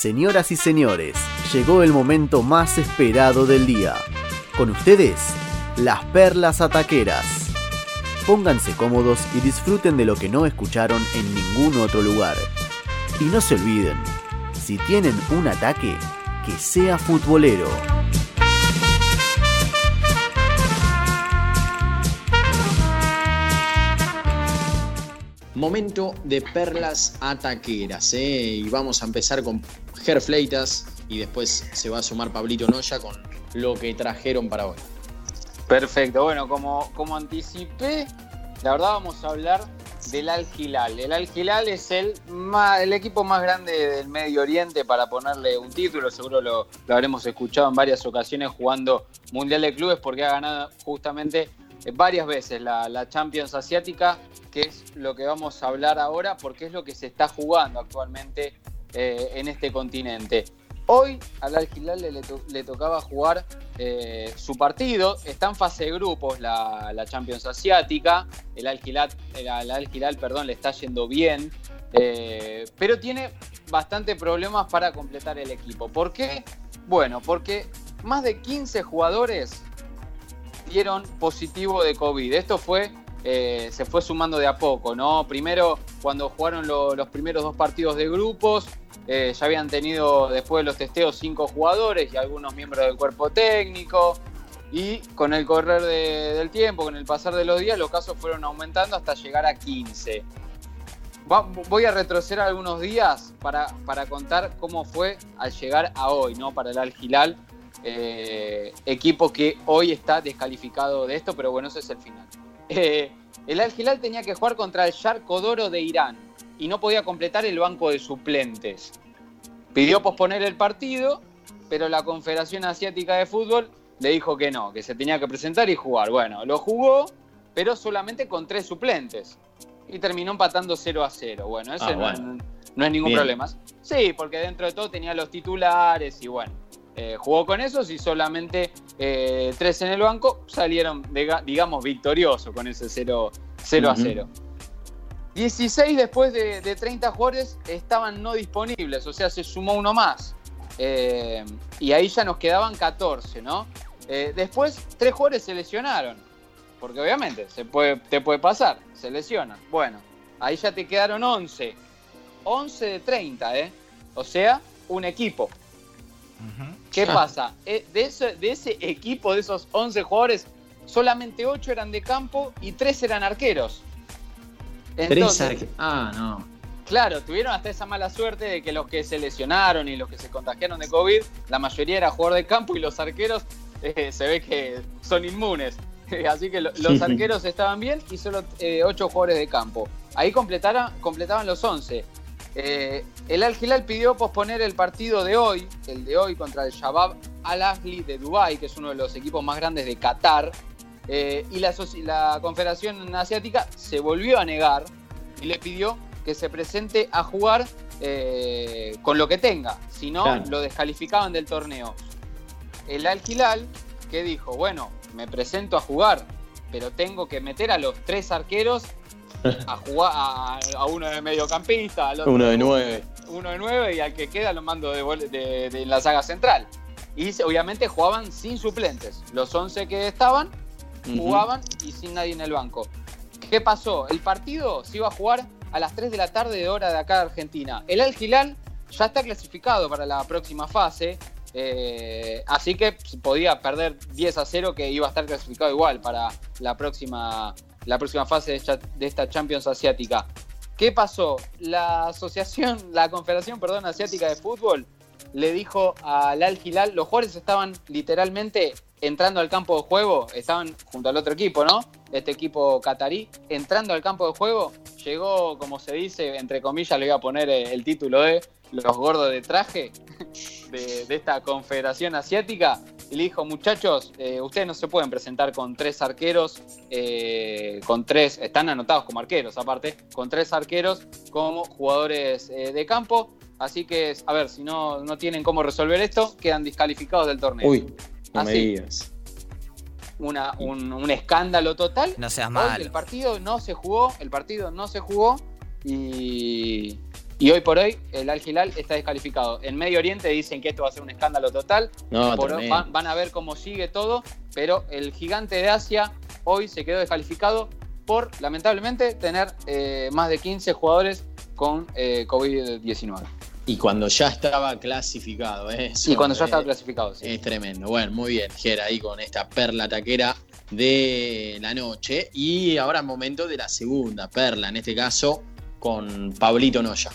Señoras y señores, llegó el momento más esperado del día. Con ustedes, las perlas ataqueras. Pónganse cómodos y disfruten de lo que no escucharon en ningún otro lugar. Y no se olviden, si tienen un ataque, que sea futbolero. Momento de perlas ataqueras, ¿eh? y vamos a empezar con Gerfleitas y después se va a sumar Pablito Noya con lo que trajeron para hoy. Perfecto, bueno, como, como anticipé, la verdad vamos a hablar del Al Hilal. El Al Hilal es el, el equipo más grande del Medio Oriente para ponerle un título, seguro lo, lo habremos escuchado en varias ocasiones jugando Mundial de Clubes porque ha ganado justamente varias veces la, la, Champions Asiática, que es lo que vamos a hablar ahora porque es lo que se está jugando actualmente eh, en este continente. Hoy al Al le, le, tocaba jugar eh, su partido, está en fase de grupos la, la Champions Asiática, el Al el, Al perdón, le está yendo bien, eh, pero tiene bastante problemas para completar el equipo. ¿Por qué? Bueno, porque más de 15 jugadores dieron positivo de COVID. Esto fue, se fue sumando de a poco, ¿no? Primero, cuando jugaron lo, los primeros dos partidos de grupos, eh, ya habían tenido después de los testeos cinco jugadores y algunos miembros del cuerpo técnico. Y con el correr de, del tiempo, con el pasar de los días, los casos fueron aumentando hasta llegar a 15. Va, voy a retroceder algunos días para, para, contar cómo fue al llegar a hoy, ¿no? Para el Al Hilal, eh, equipo que hoy está descalificado de esto, pero bueno, ese es el final. Eh, el Al Hilal tenía que jugar contra el Yarkodoro de Irán y no podía completar el banco de suplentes. Pidió posponer el partido, pero la Confederación Asiática de Fútbol le dijo que no, que se tenía que presentar y jugar. Bueno, lo jugó, pero solamente con tres suplentes. Y terminó empatando 0 a 0. Bueno, ese ah, no, bueno. Es, no, es ningún Bien. problema. Sí, porque dentro de todo tenía los titulares y bueno. Eh, jugó con esos y solamente eh, tres en el banco salieron, de, digamos, victoriosos con ese 0, 0 uh -huh. a 0. 16 después de, de, 30 jugadores estaban no disponibles, o sea, se sumó uno más. Eh, y ahí ya nos quedaban 14, ¿no? Eh, después, tres jugadores se lesionaron, porque obviamente se puede, te puede pasar, se lesionan. Bueno, ahí ya te quedaron 11. 11 de 30, ¿eh? O sea, un equipo. Uh -huh. ¿Qué pasa? Eh, de, ese, de ese equipo, de esos 11 jugadores, solamente 8 eran de campo y 3 eran arqueros. Entonces, ah, no. Claro, tuvieron hasta esa mala suerte de que los que se lesionaron y los que se contagiaron de COVID, la mayoría era jugador de campo y los arqueros eh, se ve que son inmunes. Así que lo, los arqueros estaban bien y solo eh, 8 jugadores de campo. Ahí completaban los 11. Eh, el Al Hilal pidió posponer el partido de hoy, el de hoy contra el Shabab Al Ahly de Dubái, que es uno de los equipos más grandes de Qatar, eh, y la, la, Confederación Asiática se volvió a negar y le pidió que se presente a jugar eh, con lo que tenga, si no claro. lo descalificaban del torneo. El Al Hilal, que dijo, bueno, me presento a jugar, pero tengo que meter a los tres arqueros a jugar a, a uno de mediocampista, al otro, uno de nueve. Uno de nueve y al que queda lo mando de, de, de la saga central. Y obviamente jugaban sin suplentes. Los 11 que estaban jugaban y sin nadie en el banco. ¿Qué pasó? El partido se iba a jugar a las 3 de la tarde de hora de acá de Argentina. El Al Hilal ya está clasificado para la próxima fase, eh, así que podía perder 10 a 0 que iba a estar clasificado igual para la próxima, la próxima fase de esta, de esta Champions Asiática. ¿Qué pasó? La asociación, la Confederación, perdón, Asiática de Fútbol le dijo al Al Hilal, los jugadores estaban literalmente entrando al campo de juego, estaban junto al otro equipo, ¿no? Este equipo catarí, entrando al campo de juego, llegó, como se dice, entre comillas, le voy a poner el título de los gordos de traje de, esta confederación asiática, y le dijo, muchachos, eh, ustedes no se pueden presentar con tres arqueros, eh, con tres, están anotados como arqueros aparte, con tres arqueros como jugadores eh, de campo, así que, a ver, si no, no tienen cómo resolver esto, quedan descalificados del torneo. Uy. No me digas. Una, un, un, escándalo total. No seas mal. El partido no se jugó, el partido no se jugó y, Y hoy por hoy el Al Hilal está descalificado. En Medio Oriente dicen que esto va a ser un escándalo total. No, Por- tremendo. van, van a ver cómo sigue todo, pero el gigante de Asia hoy se quedó descalificado por, lamentablemente, tener eh, más de 15 jugadores con eh, COVID-19. Y cuando ya estaba clasificado, ¿eh? Eso Y cuando ya es- estaba clasificado, sí. Es tremendo. Bueno, muy bien, Ger, ahí con esta perla taquera de la noche. Y ahora momento de la segunda perla, en este caso con Pablito Noya.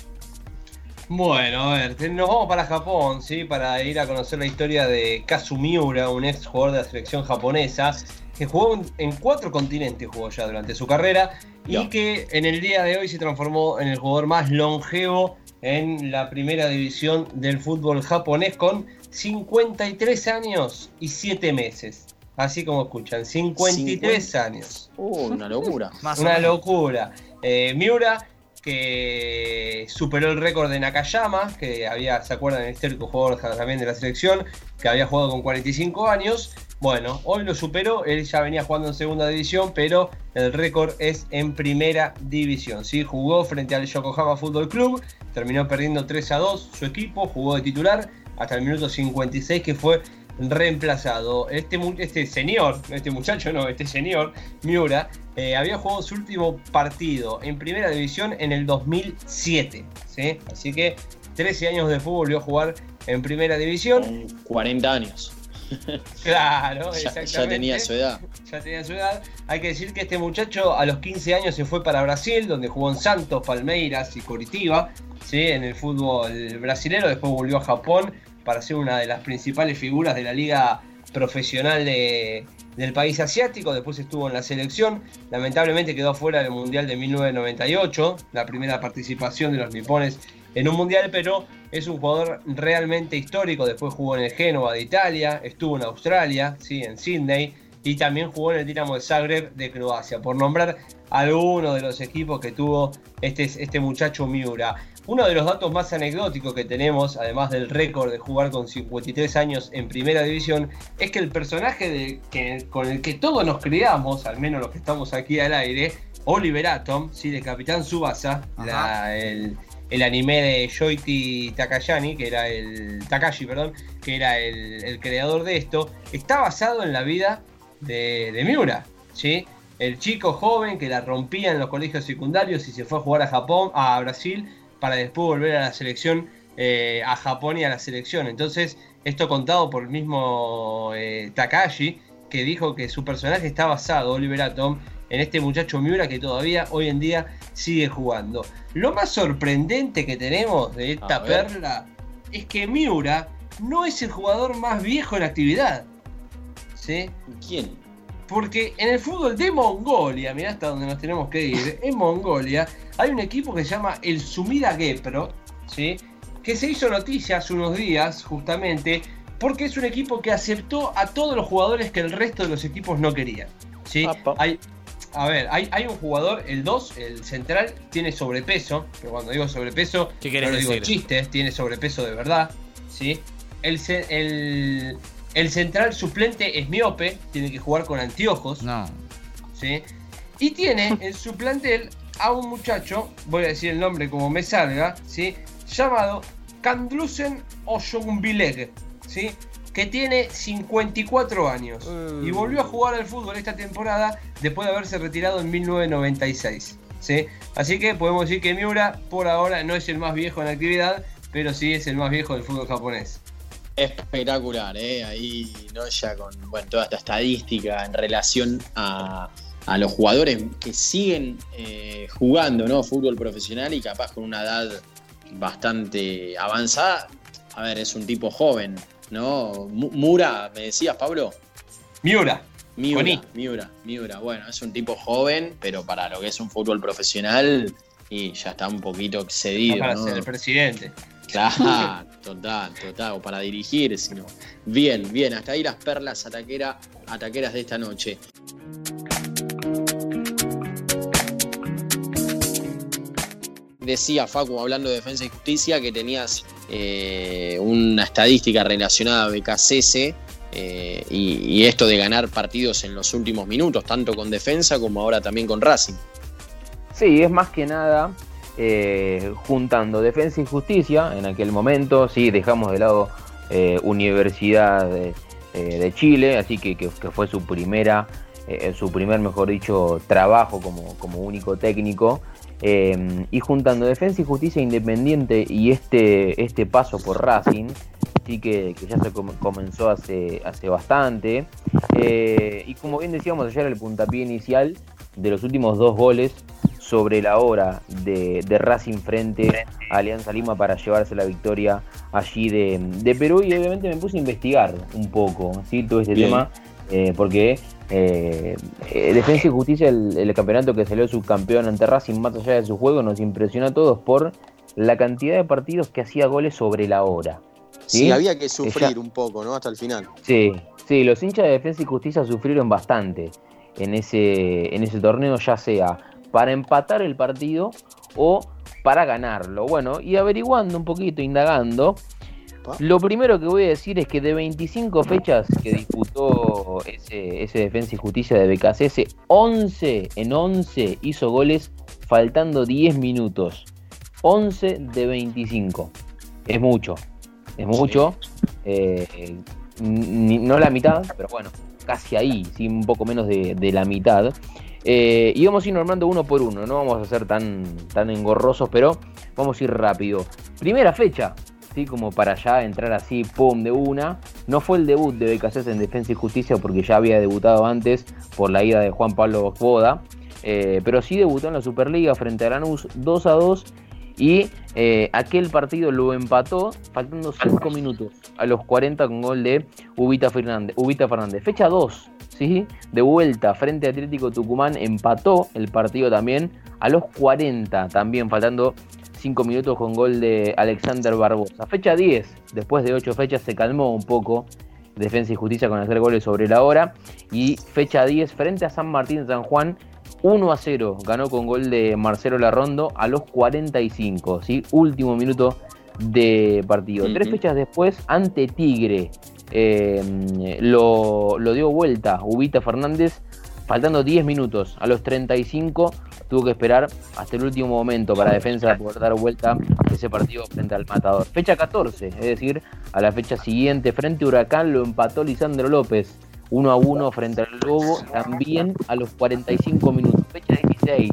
Bueno, a ver, nos vamos para Japón, ¿sí? Para ir a conocer la historia de Kazu Miura, un ex jugador de la selección japonesa, que jugó en- cuatro continentes, jugó ya durante su carrera, y que en el día de hoy se transformó en el jugador más longevo en la primera división del fútbol japonés con 53 años y 7 meses. Así como escuchan, 53 años. Uh, una locura. Más Una locura. Eh, Miura, que superó el récord de Nakayama, que había, ¿se acuerdan? El histórico jugador también de la selección, que había jugado con 45 años. Bueno, hoy lo superó, él ya venía jugando en segunda división, pero el récord es en primera división. ¿sí? Jugó frente al Yokohama Fútbol Club, terminó perdiendo 3 a 2 su equipo, jugó de titular hasta el minuto 56 que fue reemplazado. Este, este señor, este muchacho no, este señor, Miura, eh, había jugado su último partido en primera división en el 2007. ¿sí? Así que 13 años de fútbol a jugar en primera división. Con 40 años. Claro, Ya, exactamente. ya tenía su edad. Ya tenía su edad. Hay que decir que este muchacho a los 15 años se fue para Brasil, donde jugó en Santos, Palmeiras y Coritiba, ¿sí? en el fútbol brasilero. Después volvió a Japón para ser una de las principales figuras de la liga profesional de- del país asiático. Después estuvo en la selección. Lamentablemente quedó fuera del Mundial de 1998, la primera participación de los nipones en un mundial, pero es un jugador realmente histórico. Después jugó en el Génova de Italia, estuvo en Australia, ¿sí? en Sydney, y también jugó en el Dinamo de Zagreb de Croacia, por nombrar algunos de los equipos que tuvo este, este muchacho Miura. Uno de los datos más anecdóticos que tenemos, además del récord de jugar con 53 años en primera división, es que el personaje de- que- con el que todos nos criamos, al menos los que estamos aquí al aire, Oliver Atom, ¿sí? de Capitán Subasa, la- el, el anime de Shoichi Takayani, que era el. Takashi, perdón, que era el, creador de esto, está basado en la vida de, de Miura, ¿sí? El chico joven que la rompía en los colegios secundarios y se fue a jugar a Japón, a Brasil, para después volver a la selección, eh, a Japón y a la selección. Entonces, esto contado por el mismo eh, Takashi, que dijo que su personaje está basado, Oliver Atom, en este muchacho Miura que todavía hoy en día sigue jugando. Lo más sorprendente que tenemos de esta perla es que Miura no es el jugador más viejo en actividad. ¿Sí? ¿Quién? Porque en el fútbol de Mongolia, mirá hasta donde nos tenemos que ir, en Mongolia hay un equipo que se llama el Sumida Gepro, ¿sí? que se hizo noticia hace unos días justamente porque es un equipo que aceptó a todos los jugadores que el resto de los equipos no querían. ¿sí? Hay, a ver, hay, hay un jugador, el 2, el central, tiene sobrepeso, que cuando digo sobrepeso, ¿Qué querés no digo decir? chistes, tiene sobrepeso de verdad. ¿sí? El, el, el central suplente es miope, tiene que jugar con anteojos. No. ¿sí? Y tiene en su plantel a un muchacho, voy a decir el nombre como me salga, ¿sí? llamado Kandlusen Oshogumbileg, ¿sí? Que tiene 54 años y volvió a jugar al fútbol esta temporada después de haberse retirado en 1996. ¿sí? Así que podemos decir que Miura por ahora no es el más viejo en actividad, pero sí es el más viejo del fútbol japonés. Espectacular, ¿eh? Ahí, ¿no? Ya con bueno, toda esta estadística en relación a, a los jugadores que siguen eh, jugando, ¿no? Fútbol profesional y capaz con una edad bastante avanzada. A ver, es un tipo joven, ¿no? Mu- Mura, ¿me decías, Pablo? Miura, Miura. Miura, Miura. Bueno, es un tipo joven, pero para lo que es un fútbol profesional, y ya está un poquito excedido, para ¿no? ser el presidente. Claro, total, total, o para dirigir, sino. Bien, bien, hasta ahí las perlas ataquera, ataqueras de esta noche. Decía Facu, hablando de defensa y justicia, que tenías eh, una estadística relacionada a BKCS eh, y, esto de ganar partidos en los últimos minutos, tanto con defensa como ahora también con Racing. Sí, es más que nada eh, juntando defensa y justicia en aquel momento, sí, dejamos de lado Universidad de, Chile, así que, que, fue su primera, su primer, mejor dicho, trabajo como, como único técnico. Y juntando defensa y justicia independiente y este, este paso por Racing, sí que, ya se comenzó hace, hace bastante. y como bien decíamos ayer, el puntapié inicial de los últimos dos goles sobre la hora de, Racing frente a Alianza Lima para llevarse la victoria allí de, Perú y obviamente me puse a investigar un poco ¿sí? todo este tema eh, porque eh, eh, Defensa y Justicia, el, campeonato que salió subcampeón ante Racing más allá de su juego, nos impresionó a todos por la cantidad de partidos que hacía goles sobre la hora. Sí, había que sufrir un poco, ¿no? Hasta el final. Sí, sí, los hinchas de Defensa y Justicia sufrieron bastante en ese, en ese torneo, ya sea para empatar el partido o para ganarlo. Bueno, y averiguando un poquito, indagando, lo primero que voy a decir es que de 25 fechas que disputó ese, ese Defensa y Justicia de BKCS, 11 en 11 hizo goles faltando 10 minutos. 11 de 25. Es mucho. Es mucho. Eh, no la mitad, pero bueno, casi ahí, ¿sí? un poco menos de, la mitad. Eh, y vamos a ir normando uno por uno, no vamos a ser tan, tan engorrosos, pero vamos a ir rápido. Primera fecha, ¿sí? como para ya entrar así, pum, de una. No fue el debut de BKC en Defensa y Justicia porque ya había debutado antes por la ida de Juan Pablo Boda. Eh, pero sí debutó en la Superliga frente a Lanús 2 a 2 y eh, aquel partido lo empató faltando 5 minutos a los 40 con gol de Ubita Fernández. Ubita Fernández. Fecha 2, ¿sí? de vuelta frente a Atlético Tucumán, empató el partido también a los 40, también faltando 5 minutos con gol de Alexander Barbosa. Fecha 10, después de 8 fechas se calmó un poco Defensa y Justicia con hacer goles sobre la hora. Y fecha 10 frente a San Martín San Juan 1 a 0 ganó con gol de Marcelo Larrondo a los 45, ¿sí? último minuto de partido. Tres fechas después, ante Tigre, em, lo, dio vuelta Ubita Fernández, faltando 10 minutos. A los 35 tuvo que esperar hasta el último momento para defensa poder dar vuelta ese partido frente al Matador. Fecha 14, es decir, a la fecha siguiente, frente Huracán, lo empató Lisandro López 1 a 1 frente al Lobo, también a los 45 minutos. Fecha 16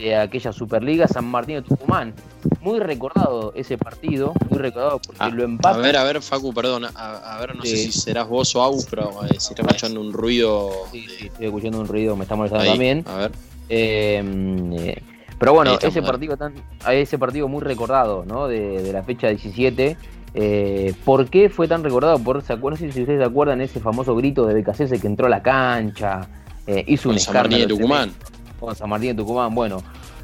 de aquella Superliga, San Martín de Tucumán. Muy recordado ese partido, muy recordado porque ah, lo empata. A ver, a ver, Facu, perdón, a, ver, no sé si serás vos o Agus, pero eh, si estás escuchando un ruido. Sí, sí, estoy escuchando un ruido, me está molestando también. A ver. Em, eh, pero bueno, ese partido, tan, ese partido muy recordado, ¿no? De, de la fecha 17 eh, ¿Por qué fue tan recordado? Por, ¿se acuerdan, si ustedes se acuerdan ese famoso grito de BKC que entró a la cancha, eh, hizo un San Martín de Tucumán. Con San Martín de Tucumán, bueno,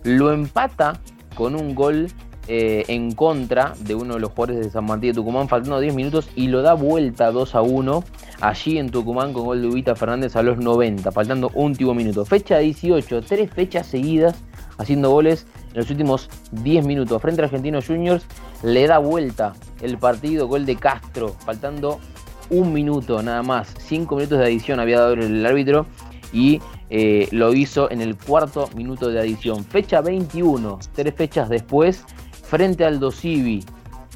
lo empata con un gol eh, en contra de uno de los jugadores de San Martín de Tucumán, faltando 10 minutos y lo da vuelta 2 a 1 allí en Tucumán con gol de Ubita Fernández a los 90, faltando un último minuto. Fecha 18, tres fechas seguidas haciendo goles en los últimos 10 minutos. Frente a Argentinos Juniors le da vuelta el partido, gol de Castro, faltando un minuto nada más. 5 minutos de adición había dado el árbitro y eh, lo hizo en el cuarto minuto de adición. Fecha 21, tres fechas después, frente al Dosivi.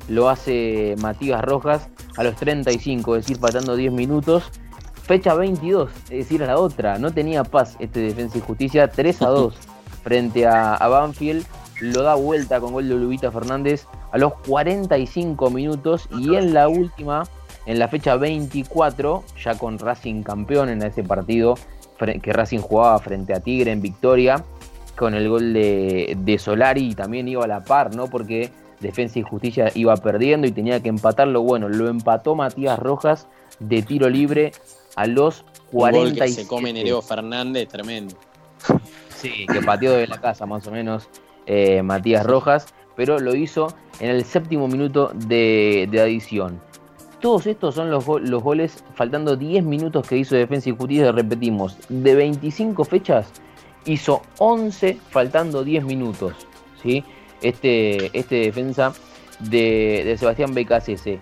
Lo hace Matías Rojas a los 35, es decir, faltando 10 minutos. Fecha 22, es decir, a la otra. No tenía paz este Defensa y Justicia, 3 a 2 frente a, Banfield. Lo da vuelta con gol de Lubita Fernández a los 45 minutos y en la última, en la fecha 24, ya con Racing campeón en ese partido que Racing jugaba frente a Tigre en victoria, con el gol de, de Solari y también iba a la par, ¿no? Porque Defensa y Justicia iba perdiendo y tenía que empatarlo. Bueno, lo empató Matías Rojas de tiro libre a los 40 se come Nereo Fernández, tremendo. Sí, que pateó de la casa más o menos eh, Matías Rojas, pero lo hizo en el séptimo minuto de, adición. Todos estos son los, los, goles faltando 10 minutos que hizo Defensa y Justicia, repetimos, de 25 fechas hizo 11 faltando 10 minutos. ¿sí? Este, este defensa de, de Sebastián BKCS.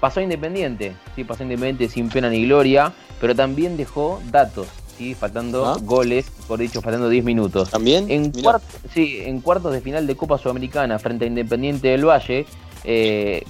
Pasó Independiente, sí, pasó Independiente sin pena ni gloria, pero también dejó datos ¿sí? faltando ¿Ah? goles, por dicho, faltando 10 minutos. ¿También? En, cuart- sí, en cuartos de final de Copa Sudamericana frente a Independiente del Valle, eh,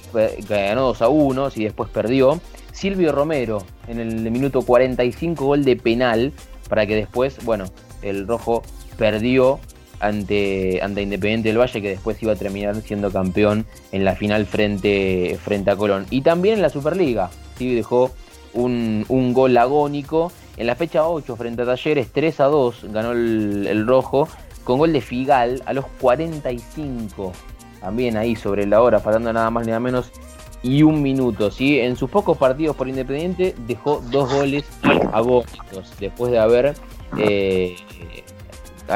ganó 2 a 1 y después perdió. Silvio Romero en el minuto 45, gol de penal, para que después, bueno, el rojo perdió ante, ante Independiente del Valle, que después iba a terminar siendo campeón en la final frente, frente a Colón. Y también en la Superliga, ¿sí? dejó un, un gol agónico. En la fecha 8 frente a Talleres, 3 a 2 ganó el rojo, con gol de Figal a los 45. También ahí sobre la hora, faltando nada más ni nada menos y un minuto. ¿sí? En sus pocos partidos por Independiente dejó dos goles agónicos después de haber eh,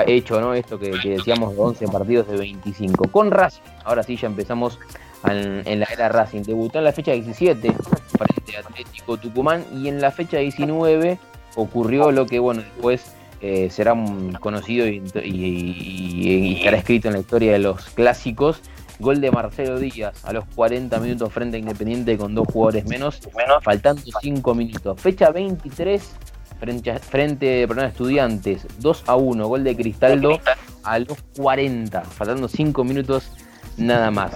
hecho ¿no? esto que, que decíamos de 11 partidos de 25. Con Racing, ahora sí ya empezamos en, la era Racing. Debutó en la fecha 17 frente a Atlético Tucumán y en la fecha 19 ocurrió lo que bueno después eh, será conocido y estará escrito en la historia de los clásicos. Gol de Marcelo Díaz a los 40 minutos frente a Independiente con dos jugadores menos, faltando 5 minutos. Fecha 23 frente a, frente perdón, a Estudiantes, 2 a 1, gol de Cristaldo a los 40, faltando 5 minutos nada más.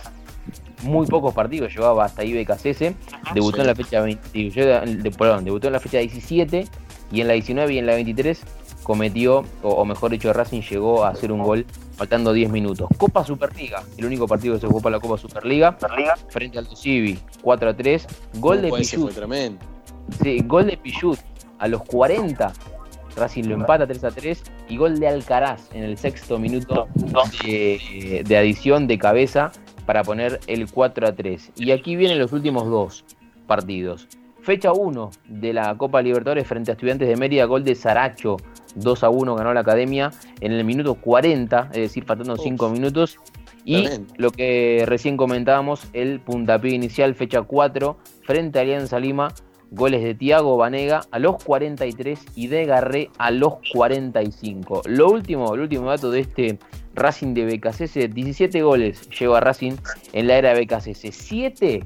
Muy pocos partidos llevaba hasta ahí BKCS, debutó Sí. en la fecha 20, yo- de- perdón, debutó en la fecha 17 y en la 19 y en la 23 cometió, o, o mejor dicho, Racing llegó a hacer un gol faltando 10 minutos. Copa Superliga, el único partido que se jugó para la Copa Superliga, frente al Civi, 4 a 3, gol de Pichut, sí, gol de Pichut a los 40, Racing lo empata 3 a 3 y gol de Alcaraz en el sexto minuto de, de adición de cabeza para poner el 4 a 3. Y aquí vienen los últimos dos partidos. Fecha 1 de la Copa Libertadores frente a Estudiantes de Mérida, gol de Saracho, 2 a 1 ganó la Academia en el minuto 40, es decir, faltando Uf. 5 minutos. Y Tremendo. lo que recién comentábamos, el puntapié inicial, fecha 4, frente a Alianza Lima, goles de Tiago Vanega a los 43 y de Garré a los 45. Lo último, el último dato de este Racing de BKCS, 17 goles lleva Racing en la era de BKCS, 7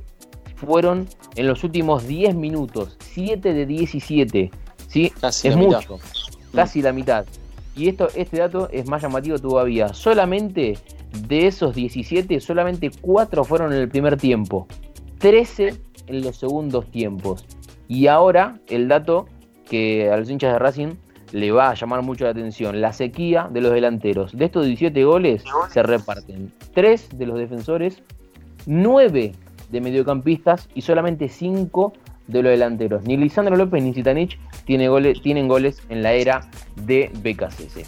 fueron en los últimos 10 minutos, 7 de 17, ¿sí? Casi es la mitad. mucho, casi la mitad. Y esto, este dato es más llamativo todavía. Solamente de esos 17, solamente 4 fueron en el primer tiempo. 13 en los segundos tiempos. Y ahora el dato que a los hinchas de Racing le va a llamar mucho la atención. La sequía de los delanteros. De estos 17 goles se reparten 3 de los defensores, 9 de mediocampistas y solamente 5 de los delanteros. Ni Lisandro López ni Zitanich tiene tienen goles en la era de BKCS.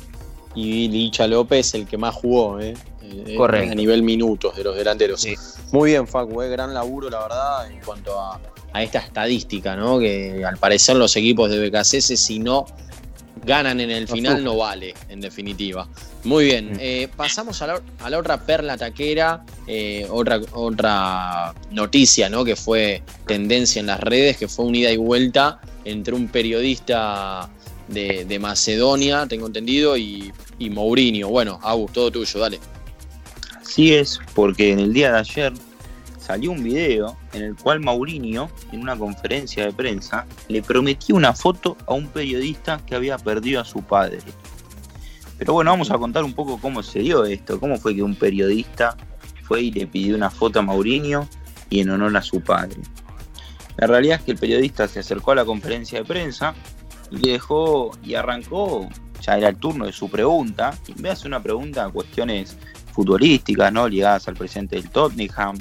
Y Licha López, el que más jugó, ¿eh? Eh, Correcto. A nivel minutos de los delanteros. Sí. Muy bien, Facu, eh, gran laburo, la verdad, en cuanto a, a esta estadística, ¿no? Que al parecer los equipos de BKCS, si no ganan en el final, no vale, en definitiva. Muy bien, eh, pasamos a la, a la otra perla taquera, eh, otra, otra noticia, ¿no? Que fue tendencia en las redes, que fue un ida y vuelta entre un periodista de, de Macedonia, tengo entendido, y, y Mourinho. Bueno, Agus, todo tuyo, dale. Así es, porque en el día de ayer salió un video en el cual Mourinho, en una conferencia de prensa, le prometió una foto a un periodista que había perdido a su padre. Pero bueno, vamos a contar un poco cómo se dio esto, cómo fue que un periodista fue y le pidió una foto a Mourinho y en honor a su padre. La realidad es que el periodista se acercó a la conferencia de prensa y dejó y arrancó, ya era el turno de su pregunta, y en vez de hacer una pregunta a cuestiones futbolísticas, ¿no? Ligadas al presente del Tottenham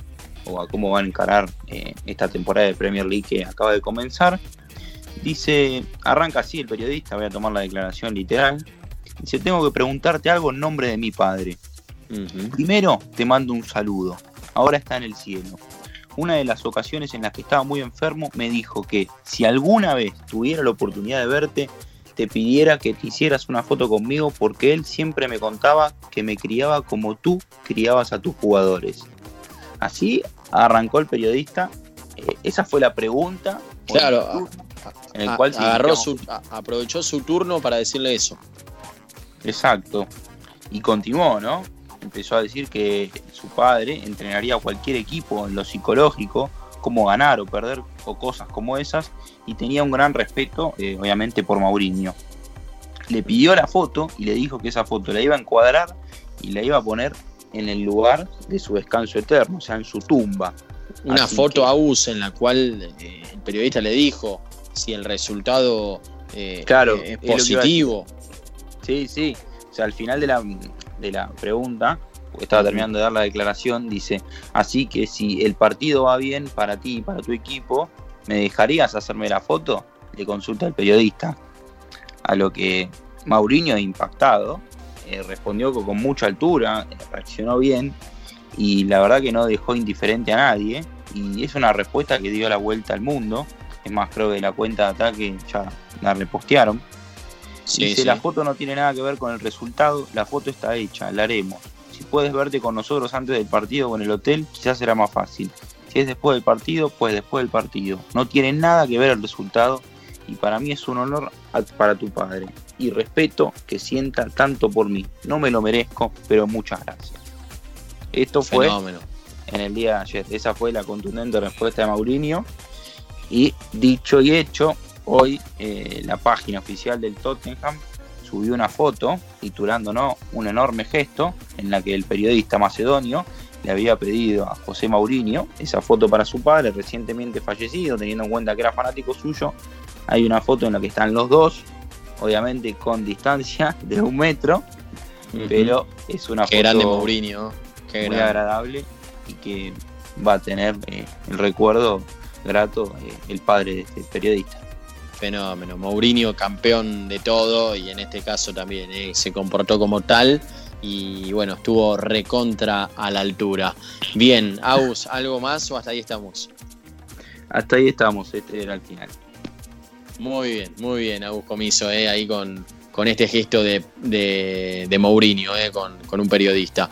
o a cómo van a encarar eh, esta temporada de Premier League que acaba de comenzar. Dice, arranca así el periodista, voy a tomar la declaración literal. Dice, tengo que preguntarte algo en nombre de mi padre. Primero, te mando un saludo. Ahora está en el cielo. Una de las ocasiones en las que estaba muy enfermo me dijo que si alguna vez tuviera la oportunidad de verte, te pidiera que te hicieras una foto conmigo porque él siempre me contaba que me criaba como tú criabas a tus jugadores. Así arrancó el periodista. Eh, esa fue la pregunta. Claro, turno en el A- cual agarró su, a- aprovechó su turno para decirle eso. Exacto. Y continuó, ¿no? Empezó a decir que su padre entrenaría a cualquier equipo en lo psicológico, cómo ganar o perder o cosas como esas, y tenía un gran respeto, eh, obviamente, por Mourinho. le pidió la foto y le dijo que esa foto la iba a encuadrar y la iba a poner en el lugar de su descanso eterno, o sea, en su tumba. Una Así foto que- a US en la cual eh, el periodista le dijo si el resultado eh, Claro, eh, es es positivo. Sí, sí. O sea, al final de la, de la pregunta, porque estaba terminando de dar la declaración, dice, así que si el partido va bien para ti y para tu equipo, ¿me dejarías hacerme la foto? Le consulta el periodista. A lo que Mauriño, impactado, eh, respondió co- con mucha altura, reaccionó bien y la verdad que no dejó indiferente a nadie. Y es una respuesta que dio la vuelta al mundo. Es más, creo que la cuenta de ataque ya la repostearon. Sí, Dice, sí. la foto no tiene nada que ver con el resultado, la foto está hecha, la haremos. Si puedes verte con nosotros antes del partido o en el hotel, quizás será más fácil. Si es después del partido, pues después del partido. No tiene nada que ver el resultado y para mí es un honor a- para tu padre. Y respeto que sienta tanto por mí. No me lo merezco, pero muchas gracias. Esto fue Fenómeno. en el día de ayer. Esa fue la contundente respuesta de Mourinho. Y dicho y hecho, hoy eh, la página oficial del Tottenham subió una foto titulando ¿no? un enorme gesto en la que el periodista macedonio le había pedido a José Mourinho esa foto para su padre recientemente fallecido, teniendo en cuenta que era fanático suyo. Hay una foto en la que están los dos, obviamente con distancia de un metro, pero es una Qué foto grande Mourinho. Qué muy grande. agradable y que va a tener eh, el recuerdo grato eh, el padre de este periodista. Fenómeno. Mourinho, campeón de todo y en este caso también eh, se comportó como tal y bueno, estuvo recontra a la altura. Bien, Aus, ¿algo más o hasta ahí estamos? Hasta ahí estamos, este era el final. Muy bien, muy bien, Agus Comiso, eh, ahí con, con este gesto de, de, Mourinho, eh, con, con un periodista.